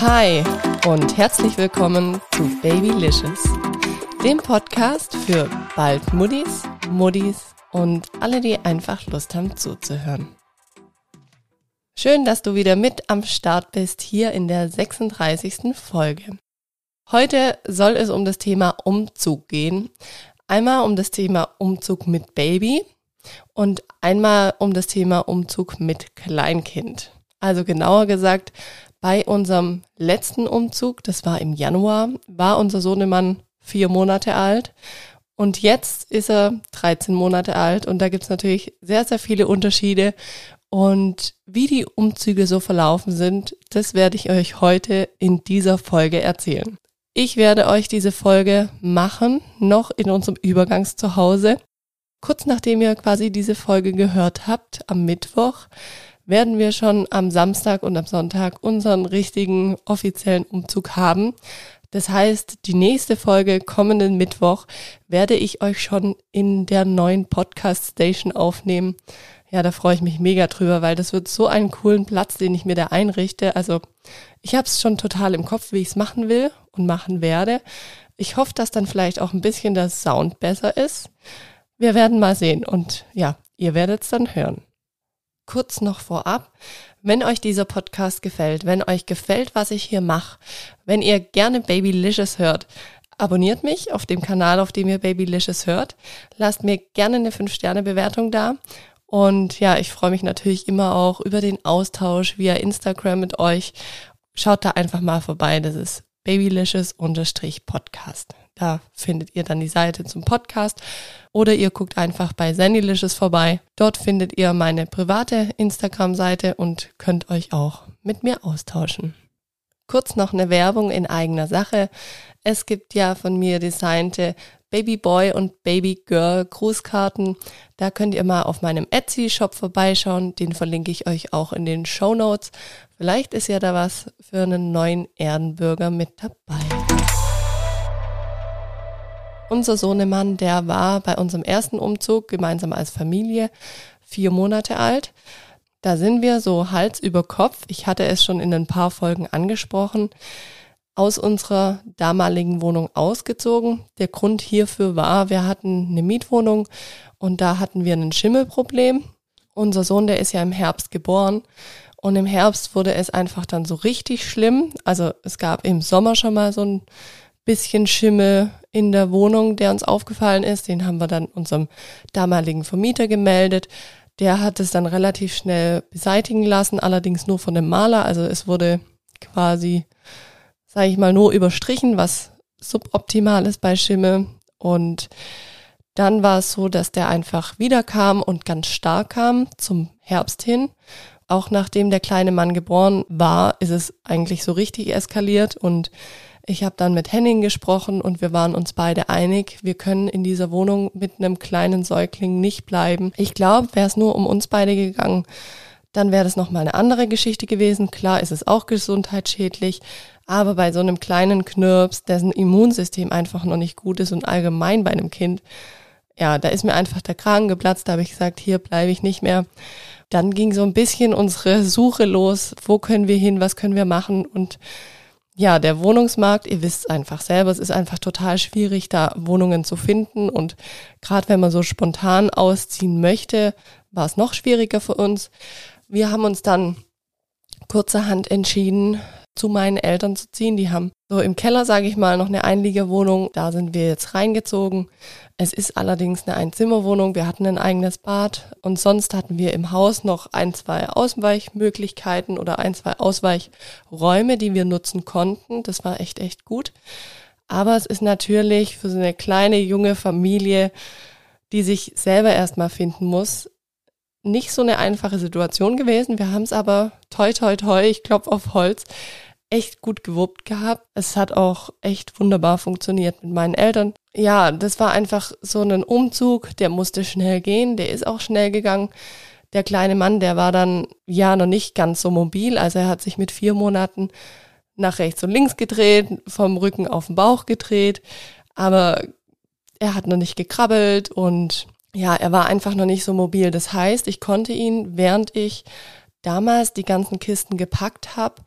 Hi und herzlich willkommen zu Babylicious, dem Podcast für bald Muddis, Muddis und alle, die einfach Lust haben zuzuhören. Schön, dass du wieder mit am Start bist hier in der 36. Folge. Heute soll es um das Thema Umzug gehen. Einmal um das Thema Umzug mit Baby und einmal um das Thema Umzug mit Kleinkind. Also genauer gesagt, bei unserem letzten Umzug, das war im Januar, war unser Sohnemann vier Monate alt und jetzt ist er 13 Monate alt und da gibt's natürlich sehr, sehr viele Unterschiede. Und wie die Umzüge so verlaufen sind, das werde ich euch heute in dieser Folge erzählen. Ich werde euch diese Folge machen, noch in unserem Übergangszuhause. Kurz nachdem ihr quasi diese Folge gehört habt, am Mittwoch, werden wir schon am Samstag und am Sonntag unseren richtigen offiziellen Umzug haben. Das heißt, die nächste Folge kommenden Mittwoch werde ich euch schon in der neuen Podcast Station aufnehmen. Ja, da freue ich mich mega drüber, weil das wird so einen coolen Platz, den ich mir da einrichte. Also ich habe es schon total im Kopf, wie ich es machen will und machen werde. Ich hoffe, dass dann vielleicht auch ein bisschen der Sound besser ist. Wir werden mal sehen und ja, ihr werdet es dann hören kurz noch vorab, wenn euch dieser Podcast gefällt, wenn euch gefällt, was ich hier mache, wenn ihr gerne Babylicious hört, abonniert mich auf dem Kanal, auf dem ihr Babylicious hört. Lasst mir gerne eine 5-Sterne-Bewertung da. Und ja, ich freue mich natürlich immer auch über den Austausch via Instagram mit euch. Schaut da einfach mal vorbei. Das ist babylicious-podcast. Da findet ihr dann die Seite zum Podcast oder ihr guckt einfach bei Zennylicious vorbei. Dort findet ihr meine private Instagram-Seite und könnt euch auch mit mir austauschen. Kurz noch eine Werbung in eigener Sache. Es gibt ja von mir designte Baby Boy und Baby Girl Grußkarten. Da könnt ihr mal auf meinem Etsy-Shop vorbeischauen. Den verlinke ich euch auch in den Show Notes. Vielleicht ist ja da was für einen neuen Erdenbürger mit dabei. Unser Sohnemann, der war bei unserem ersten Umzug gemeinsam als Familie vier Monate alt. Da sind wir so Hals über Kopf. Ich hatte es schon in ein paar Folgen angesprochen aus unserer damaligen Wohnung ausgezogen. Der Grund hierfür war, wir hatten eine Mietwohnung und da hatten wir ein Schimmelproblem. Unser Sohn, der ist ja im Herbst geboren und im Herbst wurde es einfach dann so richtig schlimm. Also es gab im Sommer schon mal so ein bisschen Schimmel in der Wohnung, der uns aufgefallen ist. Den haben wir dann unserem damaligen Vermieter gemeldet. Der hat es dann relativ schnell beseitigen lassen, allerdings nur von dem Maler. Also es wurde quasi, sage ich mal, nur überstrichen, was suboptimal ist bei Schimmel. Und dann war es so, dass der einfach wiederkam und ganz stark kam zum Herbst hin. Auch nachdem der kleine Mann geboren war, ist es eigentlich so richtig eskaliert und ich habe dann mit Henning gesprochen und wir waren uns beide einig, wir können in dieser Wohnung mit einem kleinen Säugling nicht bleiben. Ich glaube, wäre es nur um uns beide gegangen, dann wäre das nochmal eine andere Geschichte gewesen. Klar ist es auch gesundheitsschädlich, aber bei so einem kleinen Knirps, dessen Immunsystem einfach noch nicht gut ist und allgemein bei einem Kind, ja, da ist mir einfach der Kragen geplatzt, da habe ich gesagt, hier bleibe ich nicht mehr. Dann ging so ein bisschen unsere Suche los, wo können wir hin, was können wir machen und ja, der Wohnungsmarkt, ihr wisst einfach selber, es ist einfach total schwierig, da Wohnungen zu finden. Und gerade wenn man so spontan ausziehen möchte, war es noch schwieriger für uns. Wir haben uns dann kurzerhand entschieden, zu meinen Eltern zu ziehen. Die haben so im Keller, sage ich mal, noch eine Einliegerwohnung. Da sind wir jetzt reingezogen. Es ist allerdings eine Einzimmerwohnung. Wir hatten ein eigenes Bad und sonst hatten wir im Haus noch ein, zwei Ausweichmöglichkeiten oder ein, zwei Ausweichräume, die wir nutzen konnten. Das war echt, echt gut. Aber es ist natürlich für so eine kleine junge Familie, die sich selber erstmal finden muss, nicht so eine einfache Situation gewesen. Wir haben es aber toi toi toi, ich klopf auf Holz, echt gut gewuppt gehabt. Es hat auch echt wunderbar funktioniert mit meinen Eltern. Ja, das war einfach so ein Umzug, der musste schnell gehen, der ist auch schnell gegangen. Der kleine Mann, der war dann ja noch nicht ganz so mobil, also er hat sich mit vier Monaten nach rechts und links gedreht, vom Rücken auf den Bauch gedreht, aber er hat noch nicht gekrabbelt und ja, er war einfach noch nicht so mobil. Das heißt, ich konnte ihn, während ich damals die ganzen Kisten gepackt habe,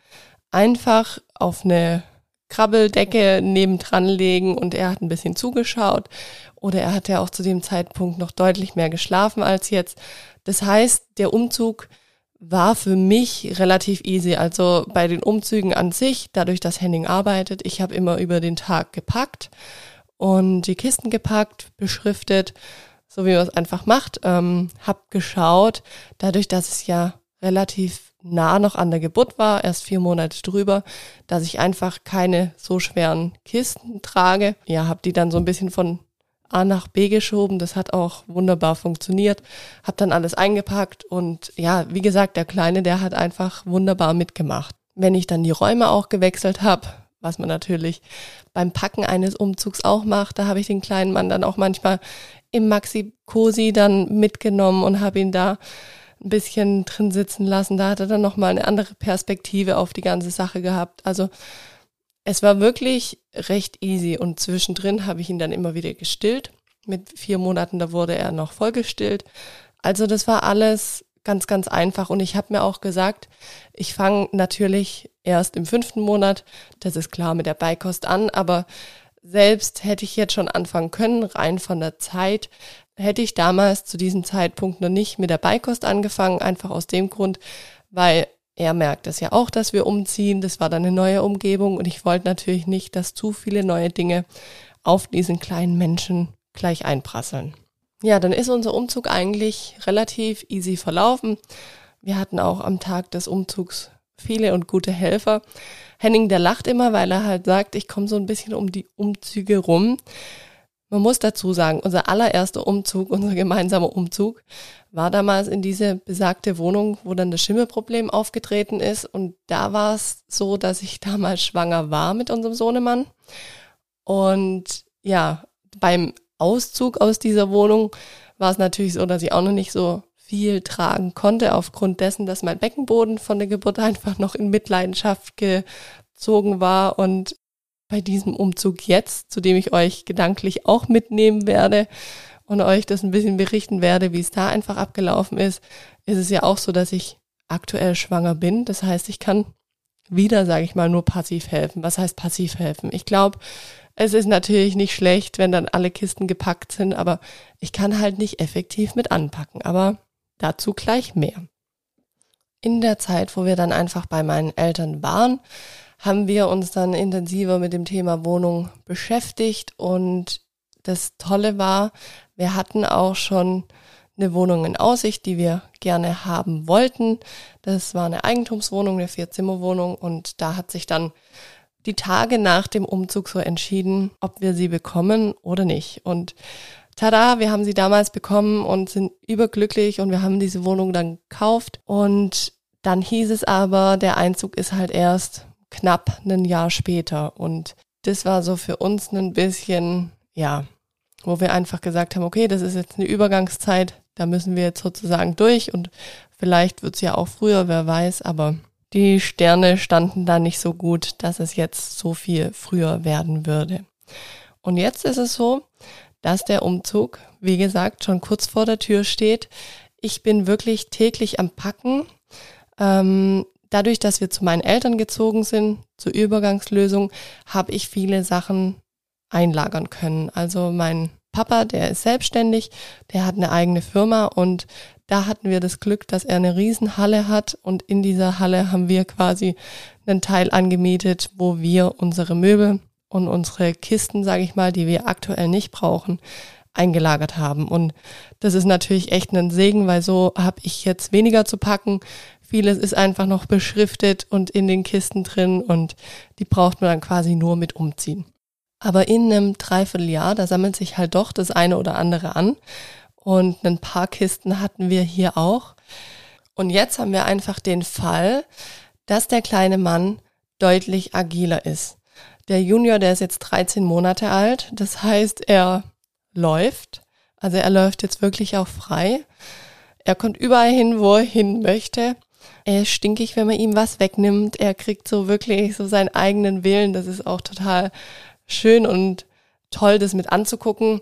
einfach auf eine Krabbeldecke nebendran legen und er hat ein bisschen zugeschaut oder er hat ja auch zu dem Zeitpunkt noch deutlich mehr geschlafen als jetzt. Das heißt, der Umzug war für mich relativ easy. Also bei den Umzügen an sich, dadurch, dass Henning arbeitet, ich habe immer über den Tag gepackt und die Kisten gepackt, beschriftet, so wie man es einfach macht. Ähm, hab geschaut, dadurch, dass es ja relativ nah noch an der Geburt war, erst vier Monate drüber, dass ich einfach keine so schweren Kisten trage. Ja, habe die dann so ein bisschen von A nach B geschoben. Das hat auch wunderbar funktioniert. Hab dann alles eingepackt und ja, wie gesagt, der Kleine, der hat einfach wunderbar mitgemacht. Wenn ich dann die Räume auch gewechselt habe, was man natürlich beim Packen eines Umzugs auch macht, da habe ich den kleinen Mann dann auch manchmal im Maxi Cosi dann mitgenommen und habe ihn da ein bisschen drin sitzen lassen. Da hat er dann nochmal eine andere Perspektive auf die ganze Sache gehabt. Also es war wirklich recht easy und zwischendrin habe ich ihn dann immer wieder gestillt. Mit vier Monaten, da wurde er noch vollgestillt. Also das war alles ganz, ganz einfach. Und ich habe mir auch gesagt, ich fange natürlich erst im fünften Monat, das ist klar, mit der Beikost an, aber selbst hätte ich jetzt schon anfangen können, rein von der Zeit, hätte ich damals zu diesem Zeitpunkt noch nicht mit der Beikost angefangen, einfach aus dem Grund, weil er merkt es ja auch, dass wir umziehen. Das war dann eine neue Umgebung und ich wollte natürlich nicht, dass zu viele neue Dinge auf diesen kleinen Menschen gleich einprasseln. Ja, dann ist unser Umzug eigentlich relativ easy verlaufen. Wir hatten auch am Tag des Umzugs viele und gute Helfer. Henning, der lacht immer, weil er halt sagt, ich komme so ein bisschen um die Umzüge rum. Man muss dazu sagen, unser allererster Umzug, unser gemeinsamer Umzug, war damals in diese besagte Wohnung, wo dann das Schimmelproblem aufgetreten ist. Und da war es so, dass ich damals schwanger war mit unserem Sohnemann. Und ja, beim Auszug aus dieser Wohnung war es natürlich so, dass ich auch noch nicht so viel tragen konnte, aufgrund dessen, dass mein Beckenboden von der Geburt einfach noch in Mitleidenschaft gezogen war und bei diesem Umzug jetzt, zu dem ich euch gedanklich auch mitnehmen werde und euch das ein bisschen berichten werde, wie es da einfach abgelaufen ist, ist es ja auch so, dass ich aktuell schwanger bin. Das heißt, ich kann wieder, sage ich mal, nur passiv helfen. Was heißt passiv helfen? Ich glaube, es ist natürlich nicht schlecht, wenn dann alle Kisten gepackt sind, aber ich kann halt nicht effektiv mit anpacken. Aber dazu gleich mehr. In der Zeit, wo wir dann einfach bei meinen Eltern waren, haben wir uns dann intensiver mit dem Thema Wohnung beschäftigt und das Tolle war, wir hatten auch schon eine Wohnung in Aussicht, die wir gerne haben wollten. Das war eine Eigentumswohnung, eine Vierzimmerwohnung und da hat sich dann die Tage nach dem Umzug so entschieden, ob wir sie bekommen oder nicht. Und tada, wir haben sie damals bekommen und sind überglücklich und wir haben diese Wohnung dann gekauft und dann hieß es aber, der Einzug ist halt erst knapp ein Jahr später. Und das war so für uns ein bisschen, ja, wo wir einfach gesagt haben, okay, das ist jetzt eine Übergangszeit, da müssen wir jetzt sozusagen durch und vielleicht wird's ja auch früher, wer weiß, aber die Sterne standen da nicht so gut, dass es jetzt so viel früher werden würde. Und jetzt ist es so, dass der Umzug, wie gesagt, schon kurz vor der Tür steht. Ich bin wirklich täglich am Packen. Ähm, dadurch, dass wir zu meinen Eltern gezogen sind, zur Übergangslösung, habe ich viele Sachen einlagern können. Also mein Papa, der ist selbstständig, der hat eine eigene Firma und da hatten wir das Glück, dass er eine Riesenhalle hat und in dieser Halle haben wir quasi einen Teil angemietet, wo wir unsere Möbel und unsere Kisten, sage ich mal, die wir aktuell nicht brauchen, eingelagert haben. Und das ist natürlich echt ein Segen, weil so habe ich jetzt weniger zu packen. Vieles ist einfach noch beschriftet und in den Kisten drin und die braucht man dann quasi nur mit umziehen. Aber in einem Dreivierteljahr, da sammelt sich halt doch das eine oder andere an. Und ein paar Kisten hatten wir hier auch. Und jetzt haben wir einfach den Fall, dass der kleine Mann deutlich agiler ist. Der Junior, der ist jetzt 13 Monate alt. Das heißt, er läuft. Also er läuft jetzt wirklich auch frei. Er kommt überall hin, wo er hin möchte. Er ist stinkig, wenn man ihm was wegnimmt. Er kriegt so wirklich so seinen eigenen Willen. Das ist auch total schön und toll, das mit anzugucken.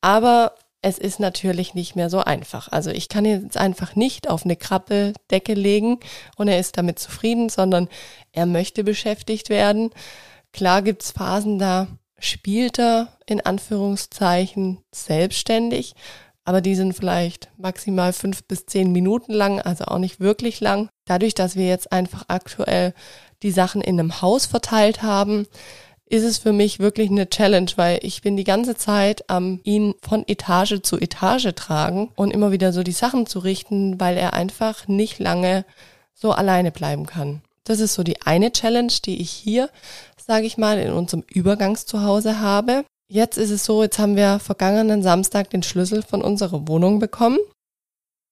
Aber es ist natürlich nicht mehr so einfach. Also ich kann jetzt einfach nicht auf eine Krabbeldecke legen und er ist damit zufrieden, sondern er möchte beschäftigt werden. Klar gibt's Phasen, da spielt er in Anführungszeichen selbstständig, aber die sind vielleicht maximal fünf bis zehn Minuten lang, also auch nicht wirklich lang. Dadurch, dass wir jetzt einfach aktuell die Sachen in einem Haus verteilt haben, ist es für mich wirklich eine Challenge, weil ich bin die ganze Zeit am ihn von Etage zu Etage tragen und immer wieder so die Sachen zu richten, weil er einfach nicht lange so alleine bleiben kann. Das ist so die eine Challenge, die ich hier, sage ich mal, in unserem Übergangszuhause habe. Jetzt ist es so, jetzt haben wir vergangenen Samstag den Schlüssel von unserer Wohnung bekommen.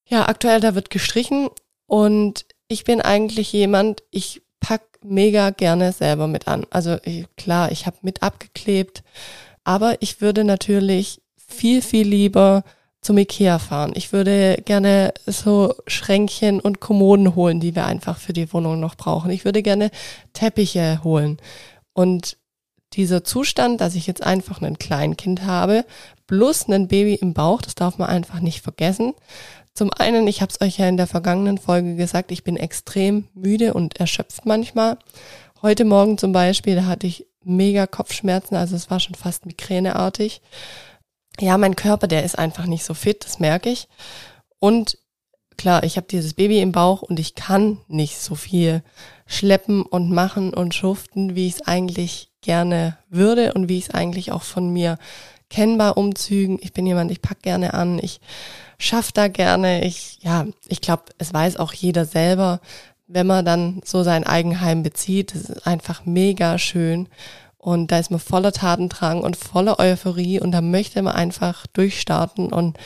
Ja, aktuell da wird gestrichen und ich bin eigentlich jemand, ich pack mega gerne selber mit an. Also klar, ich habe mit abgeklebt, aber ich würde natürlich viel, viel lieber zum Ikea fahren. Ich würde gerne so Schränkchen und Kommoden holen, die wir einfach für die Wohnung noch brauchen. Ich würde gerne Teppiche holen. Und dieser Zustand, dass ich jetzt einfach ein Kleinkind habe, plus ein Baby im Bauch, das darf man einfach nicht vergessen. Zum einen, ich habe es euch ja in der vergangenen Folge gesagt, ich bin extrem müde und erschöpft manchmal. Heute Morgen zum Beispiel, da hatte ich mega Kopfschmerzen, also es war schon fast migräneartig. Ja, mein Körper, der ist einfach nicht so fit, das merke ich. Und klar, ich habe dieses Baby im Bauch und ich kann nicht so viel schleppen und machen und schuften, wie ich es eigentlich gerne würde und wie ich es eigentlich auch von mir kennbar umzügen. Ich bin jemand, ich pack gerne an, ich schaff da gerne. Ich, ja, ich glaube, es weiß auch jeder selber, wenn man dann so sein Eigenheim bezieht. Das ist einfach mega schön. Und da ist man voller Tatendrang und voller Euphorie und da möchte man einfach durchstarten. Und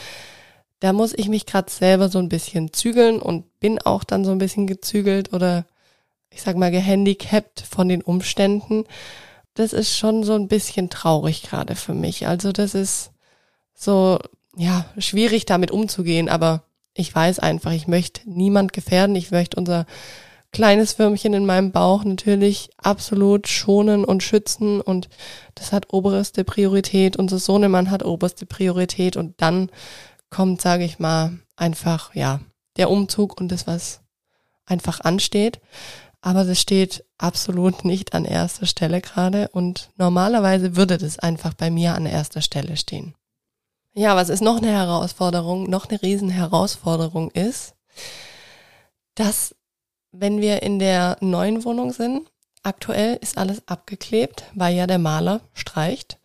da muss ich mich gerade selber so ein bisschen zügeln und bin auch dann so ein bisschen gezügelt oder ich sag mal gehandicapt von den Umständen. Das ist schon so ein bisschen traurig gerade für mich. Also das ist so ja, schwierig damit umzugehen, aber ich weiß einfach, ich möchte niemand gefährden, ich möchte unser kleines Würmchen in meinem Bauch natürlich absolut schonen und schützen und das hat oberste Priorität. Unser Sohnemann hat oberste Priorität und dann kommt, sage ich mal, einfach, ja, der Umzug und das, was einfach ansteht. Aber das steht absolut nicht an erster Stelle gerade und normalerweise würde das einfach bei mir an erster Stelle stehen. Ja, was ist noch eine Herausforderung? Noch eine Riesenherausforderung ist, dass wenn wir in der neuen Wohnung sind, aktuell ist alles abgeklebt, weil ja der Maler streicht.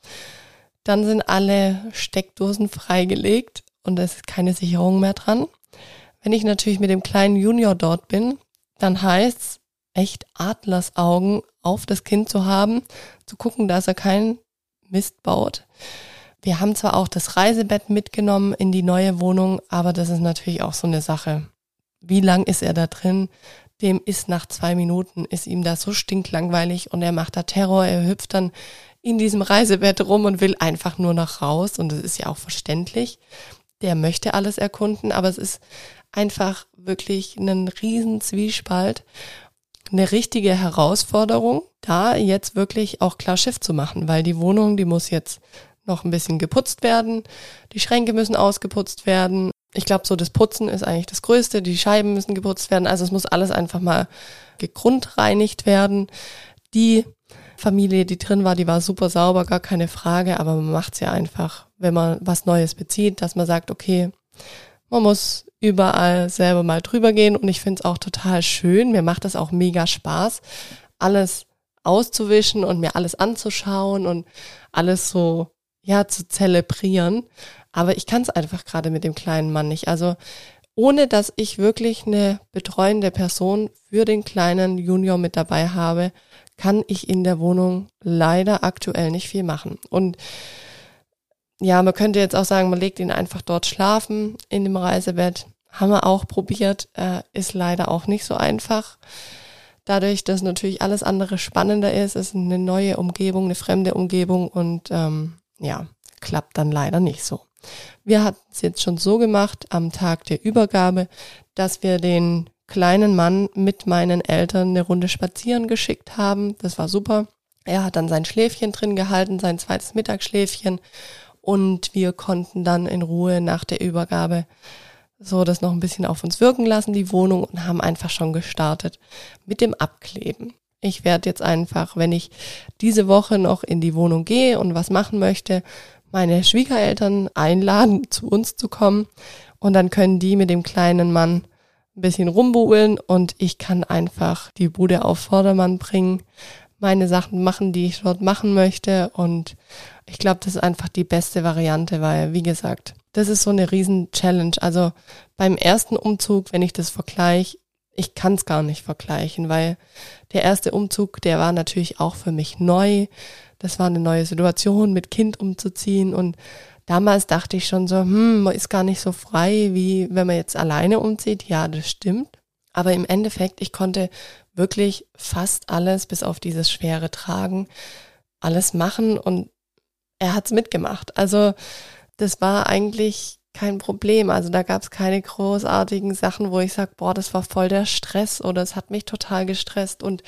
Dann sind alle Steckdosen freigelegt und es ist keine Sicherung mehr dran. Wenn ich natürlich mit dem kleinen Junior dort bin, dann heißt es echt Adlersaugen auf das Kind zu haben, zu gucken, dass er keinen Mist baut. Wir haben zwar auch das Reisebett mitgenommen in die neue Wohnung, aber das ist natürlich auch so eine Sache. Wie lang ist er da drin? Dem ist nach zwei Minuten, ist ihm da so stinklangweilig und er macht da Terror, er hüpft dann in diesem Reisebett rum und will einfach nur nach raus und das ist ja auch verständlich. Der möchte alles erkunden, aber es ist einfach wirklich ein riesen Zwiespalt, eine richtige Herausforderung, da jetzt wirklich auch klar Schiff zu machen, weil die Wohnung, die muss jetzt noch ein bisschen geputzt werden. Die Schränke müssen ausgeputzt werden. Ich glaube, so das Putzen ist eigentlich das Größte. Die Scheiben müssen geputzt werden. Also es muss alles einfach mal gegrundreinigt werden. Die Familie, die drin war, die war super sauber, gar keine Frage. Aber man macht es ja einfach, wenn man was Neues bezieht, dass man sagt, okay, man muss überall selber mal drüber gehen. Und ich finde es auch total schön. Mir macht das auch mega Spaß, alles auszuwischen und mir alles anzuschauen und alles so ja, zu zelebrieren. Aber ich kann es einfach gerade mit dem kleinen Mann nicht. Also ohne dass ich wirklich eine betreuende Person für den kleinen Junior mit dabei habe, kann ich in der Wohnung leider aktuell nicht viel machen. Und ja, man könnte jetzt auch sagen, man legt ihn einfach dort schlafen in dem Reisebett. Haben wir auch probiert, äh, ist leider auch nicht so einfach. Dadurch, dass natürlich alles andere spannender ist, ist eine neue Umgebung, eine fremde Umgebung und ähm, ja, klappt dann leider nicht so. Wir hatten es jetzt schon so gemacht am Tag der Übergabe, dass wir den kleinen Mann mit meinen Eltern eine Runde spazieren geschickt haben. Das war super. Er hat dann sein Schläfchen drin gehalten, sein zweites Mittagsschläfchen. Und wir konnten dann in Ruhe nach der Übergabe so das noch ein bisschen auf uns wirken lassen, die Wohnung, und haben einfach schon gestartet mit dem Abkleben. Ich werde jetzt einfach, wenn ich diese Woche noch in die Wohnung gehe und was machen möchte, meine Schwiegereltern einladen, zu uns zu kommen. Und dann können die mit dem kleinen Mann ein bisschen rumbuhlen und ich kann einfach die Bude auf Vordermann bringen, meine Sachen machen, die ich dort machen möchte. Und ich glaube, das ist einfach die beste Variante, weil, wie gesagt, das ist so eine riesen Challenge. Also beim ersten Umzug, wenn ich das vergleiche, ich kann es gar nicht vergleichen, weil der erste Umzug, der war natürlich auch für mich neu. Das war eine neue Situation, mit Kind umzuziehen und damals dachte ich schon so, hm, man ist gar nicht so frei, wie wenn man jetzt alleine umzieht. Ja, das stimmt. Aber im Endeffekt, ich konnte wirklich fast alles, bis auf dieses schwere Tragen, alles machen und er hat's mitgemacht. Also das war eigentlich kein Problem. Also da gab's keine großartigen Sachen, wo ich sage, boah, das war voll der Stress oder es hat mich total gestresst. Und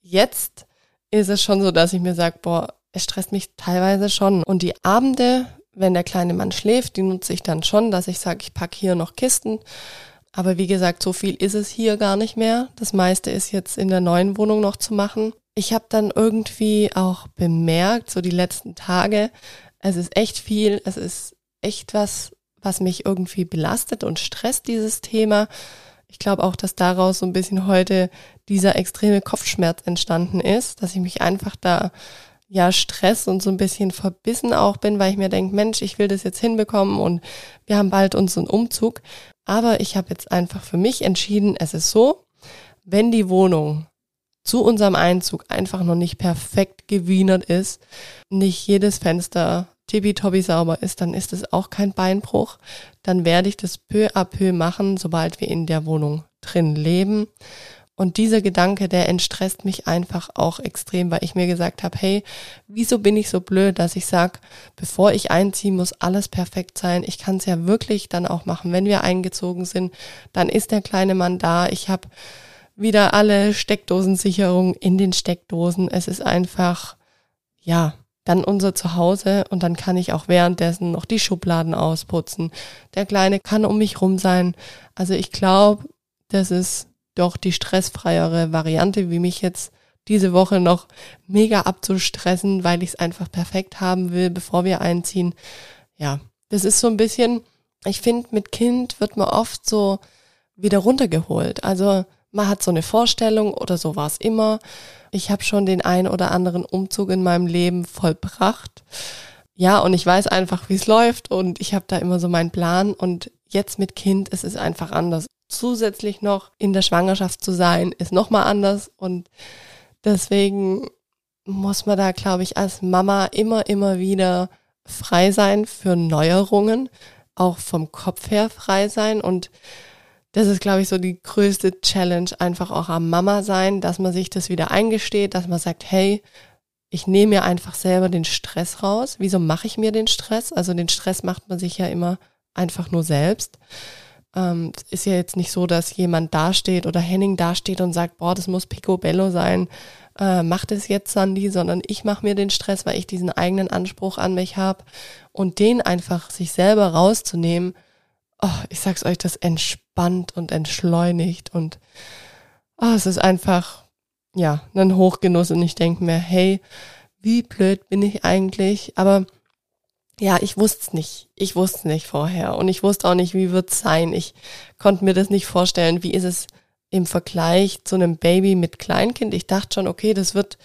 jetzt ist es schon so, dass ich mir sage, boah, es stresst mich teilweise schon. Und die Abende, wenn der kleine Mann schläft, die nutze ich dann schon, dass ich sage, ich pack hier noch Kisten. Aber wie gesagt, so viel ist es hier gar nicht mehr. Das meiste ist jetzt in der neuen Wohnung noch zu machen. Ich habe dann irgendwie auch bemerkt, so die letzten Tage, es ist echt viel, es ist echt was, was mich irgendwie belastet und stresst, dieses Thema. Ich glaube auch, dass daraus so ein bisschen heute dieser extreme Kopfschmerz entstanden ist, dass ich mich einfach da ja Stress und so ein bisschen verbissen auch bin, weil ich mir denke, Mensch, ich will das jetzt hinbekommen und wir haben bald unseren Umzug. Aber ich habe jetzt einfach für mich entschieden, es ist so, wenn die Wohnung zu unserem Einzug einfach noch nicht perfekt gewienert ist, nicht jedes Fenster tippitoppi sauber ist, dann ist es auch kein Beinbruch. Dann werde ich das peu à peu machen, sobald wir in der Wohnung drin leben. Und dieser Gedanke, der entstresst mich einfach auch extrem, weil ich mir gesagt habe, hey, wieso bin ich so blöd, dass ich sag, bevor ich einziehe, muss alles perfekt sein. Ich kann es ja wirklich dann auch machen, wenn wir eingezogen sind. Dann ist der kleine Mann da. Ich habe wieder alle Steckdosensicherungen in den Steckdosen. Es ist einfach, ja, dann unser Zuhause und dann kann ich auch währenddessen noch die Schubladen ausputzen. Der Kleine kann um mich rum sein. Also ich glaube, das ist doch die stressfreiere Variante, wie mich jetzt diese Woche noch mega abzustressen, weil ich es einfach perfekt haben will, bevor wir einziehen. Ja, das ist so ein bisschen, ich finde, mit Kind wird man oft so wieder runtergeholt. Also man hat so eine Vorstellung oder so war es immer. Ich habe schon den ein oder anderen Umzug in meinem Leben vollbracht. Ja, und ich weiß einfach, wie es läuft und ich habe da immer so meinen Plan und jetzt mit Kind, es ist einfach anders zusätzlich noch in der Schwangerschaft zu sein, ist nochmal anders. Und deswegen muss man da, glaube ich, als Mama immer, immer wieder frei sein für Neuerungen, auch vom Kopf her frei sein. Und das ist, glaube ich, so die größte Challenge, einfach auch am Mama sein, dass man sich das wieder eingesteht, dass man sagt, hey, ich nehme mir einfach selber den Stress raus. Wieso mache ich mir den Stress? Also den Stress macht man sich ja immer einfach nur selbst. Ähm, ist ja jetzt nicht so, dass jemand dasteht oder Henning dasteht und sagt, boah, das muss Picobello sein, äh, mach das jetzt, Sandy, sondern ich mache mir den Stress, weil ich diesen eigenen Anspruch an mich habe und den einfach sich selber rauszunehmen, oh, ich sag's euch, das entspannt und entschleunigt und oh, es ist einfach, ja, ein Hochgenuss und ich denke mir, hey, wie blöd bin ich eigentlich, aber ja, ich wusste nicht. Ich wusste nicht vorher. Und ich wusste auch nicht, wie wird's sein. Ich konnte mir das nicht vorstellen. Wie ist es im Vergleich zu einem Baby mit Kleinkind? Ich dachte schon, okay, das wird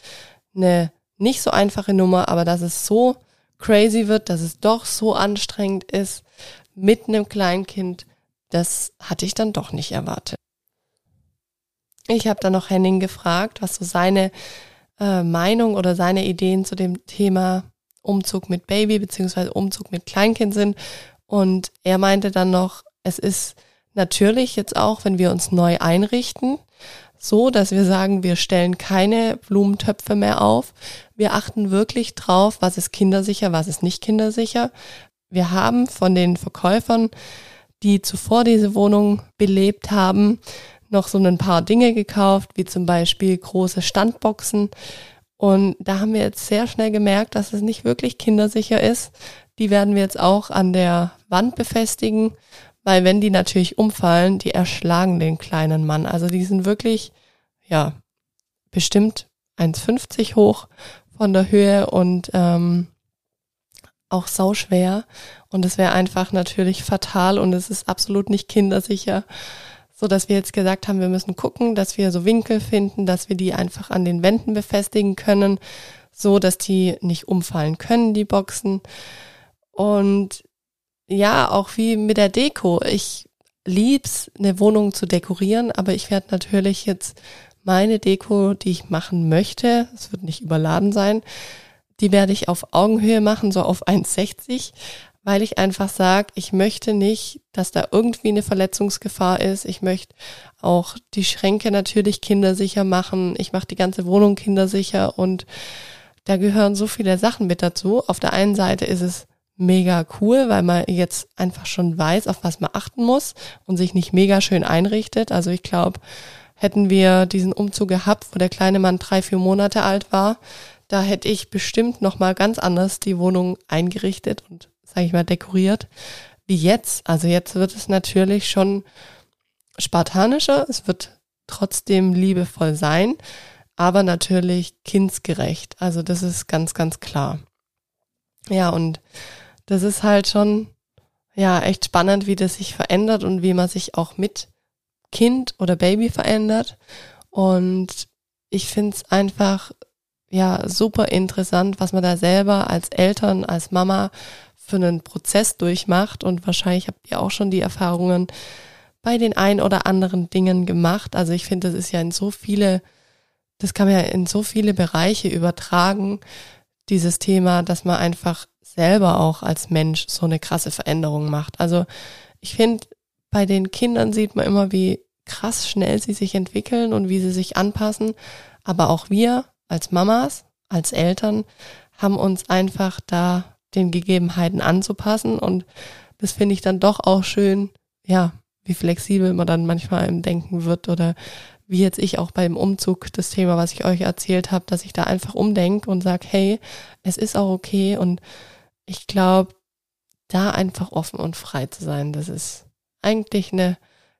eine nicht so einfache Nummer, aber dass es so crazy wird, dass es doch so anstrengend ist mit einem Kleinkind, das hatte ich dann doch nicht erwartet. Ich habe dann noch Henning gefragt, was so seine äh, Meinung oder seine Ideen zu dem Thema Umzug mit Baby beziehungsweise Umzug mit Kleinkind sind. Und er meinte dann noch, es ist natürlich jetzt auch, wenn wir uns neu einrichten, so, dass wir sagen, wir stellen keine Blumentöpfe mehr auf. Wir achten wirklich drauf, was ist kindersicher, was ist nicht kindersicher. Wir haben von den Verkäufern, die zuvor diese Wohnung belebt haben, noch so ein paar Dinge gekauft, wie zum Beispiel große Standboxen, und da haben wir jetzt sehr schnell gemerkt, dass es nicht wirklich kindersicher ist. Die werden wir jetzt auch an der Wand befestigen, weil wenn die natürlich umfallen, die erschlagen den kleinen Mann. Also die sind wirklich, ja, bestimmt 1,50 hoch von der Höhe und ähm, auch sauschwer. Und es wäre einfach natürlich fatal und es ist absolut nicht kindersicher. So dass wir jetzt gesagt haben, wir müssen gucken, dass wir so Winkel finden, dass wir die einfach an den Wänden befestigen können, so dass die nicht umfallen können, die Boxen. Und ja, auch wie mit der Deko. Ich lieb's, eine Wohnung zu dekorieren, aber ich werde natürlich jetzt meine Deko, die ich machen möchte, es wird nicht überladen sein, die werde ich auf Augenhöhe machen, so auf 1,60, weil ich einfach sage, ich möchte nicht, dass da irgendwie eine Verletzungsgefahr ist. Ich möchte auch die Schränke natürlich kindersicher machen. Ich mache die ganze Wohnung kindersicher und da gehören so viele Sachen mit dazu. Auf der einen Seite ist es mega cool, weil man jetzt einfach schon weiß, auf was man achten muss und sich nicht mega schön einrichtet. Also ich glaube, hätten wir diesen Umzug gehabt, wo der kleine Mann drei, vier Monate alt war, da hätte ich bestimmt noch mal ganz anders die Wohnung eingerichtet und sage ich mal dekoriert wie jetzt. Also jetzt wird es natürlich schon spartanischer, es wird trotzdem liebevoll sein, aber natürlich kindsgerecht. Also das ist ganz ganz klar. Ja, und das ist halt schon ja echt spannend, wie das sich verändert und wie man sich auch mit Kind oder Baby verändert. Und ich finde es einfach ja super interessant, was man da selber als Eltern, als Mama für einen Prozess durchmacht. Und wahrscheinlich habt ihr auch schon die Erfahrungen bei den ein oder anderen Dingen gemacht. Also ich finde, das ist ja in so viele, das kann man ja in so viele Bereiche übertragen, dieses Thema, dass man einfach selber auch als Mensch so eine krasse Veränderung macht. Also ich finde, bei den Kindern sieht man immer, wie krass schnell sie sich entwickeln und wie sie sich anpassen. Aber auch wir als Mamas, als Eltern haben uns einfach da den Gegebenheiten anzupassen. Und das finde ich dann doch auch schön, ja, wie flexibel man dann manchmal im Denken wird oder wie jetzt ich auch beim Umzug das Thema, was ich euch erzählt habe, dass ich da einfach umdenke und sage, hey, es ist auch okay. Und ich glaube, da einfach offen und frei zu sein, das ist eigentlich eine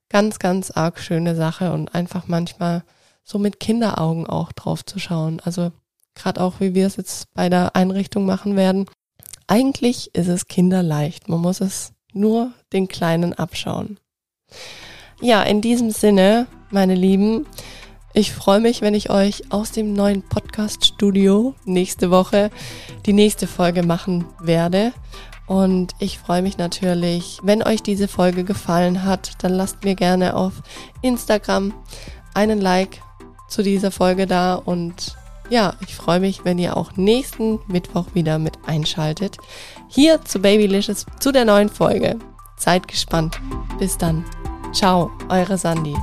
ganz, ganz arg schöne Sache und einfach manchmal so mit Kinderaugen auch drauf zu schauen. Also gerade auch, wie wir es jetzt bei der Einrichtung machen werden. Eigentlich ist es kinderleicht. Man muss es nur den Kleinen abschauen. Ja, in diesem Sinne, meine Lieben, ich freue mich, wenn ich euch aus dem neuen Podcast-Studio nächste Woche die nächste Folge machen werde. Und ich freue mich natürlich, wenn euch diese Folge gefallen hat, dann lasst mir gerne auf Instagram einen Like zu dieser Folge da. Und ja, ich freue mich, wenn ihr auch nächsten Mittwoch wieder mit einschaltet. Hier zu Babylicious, zu der neuen Folge. Seid gespannt. Bis dann. Ciao, eure Sandy.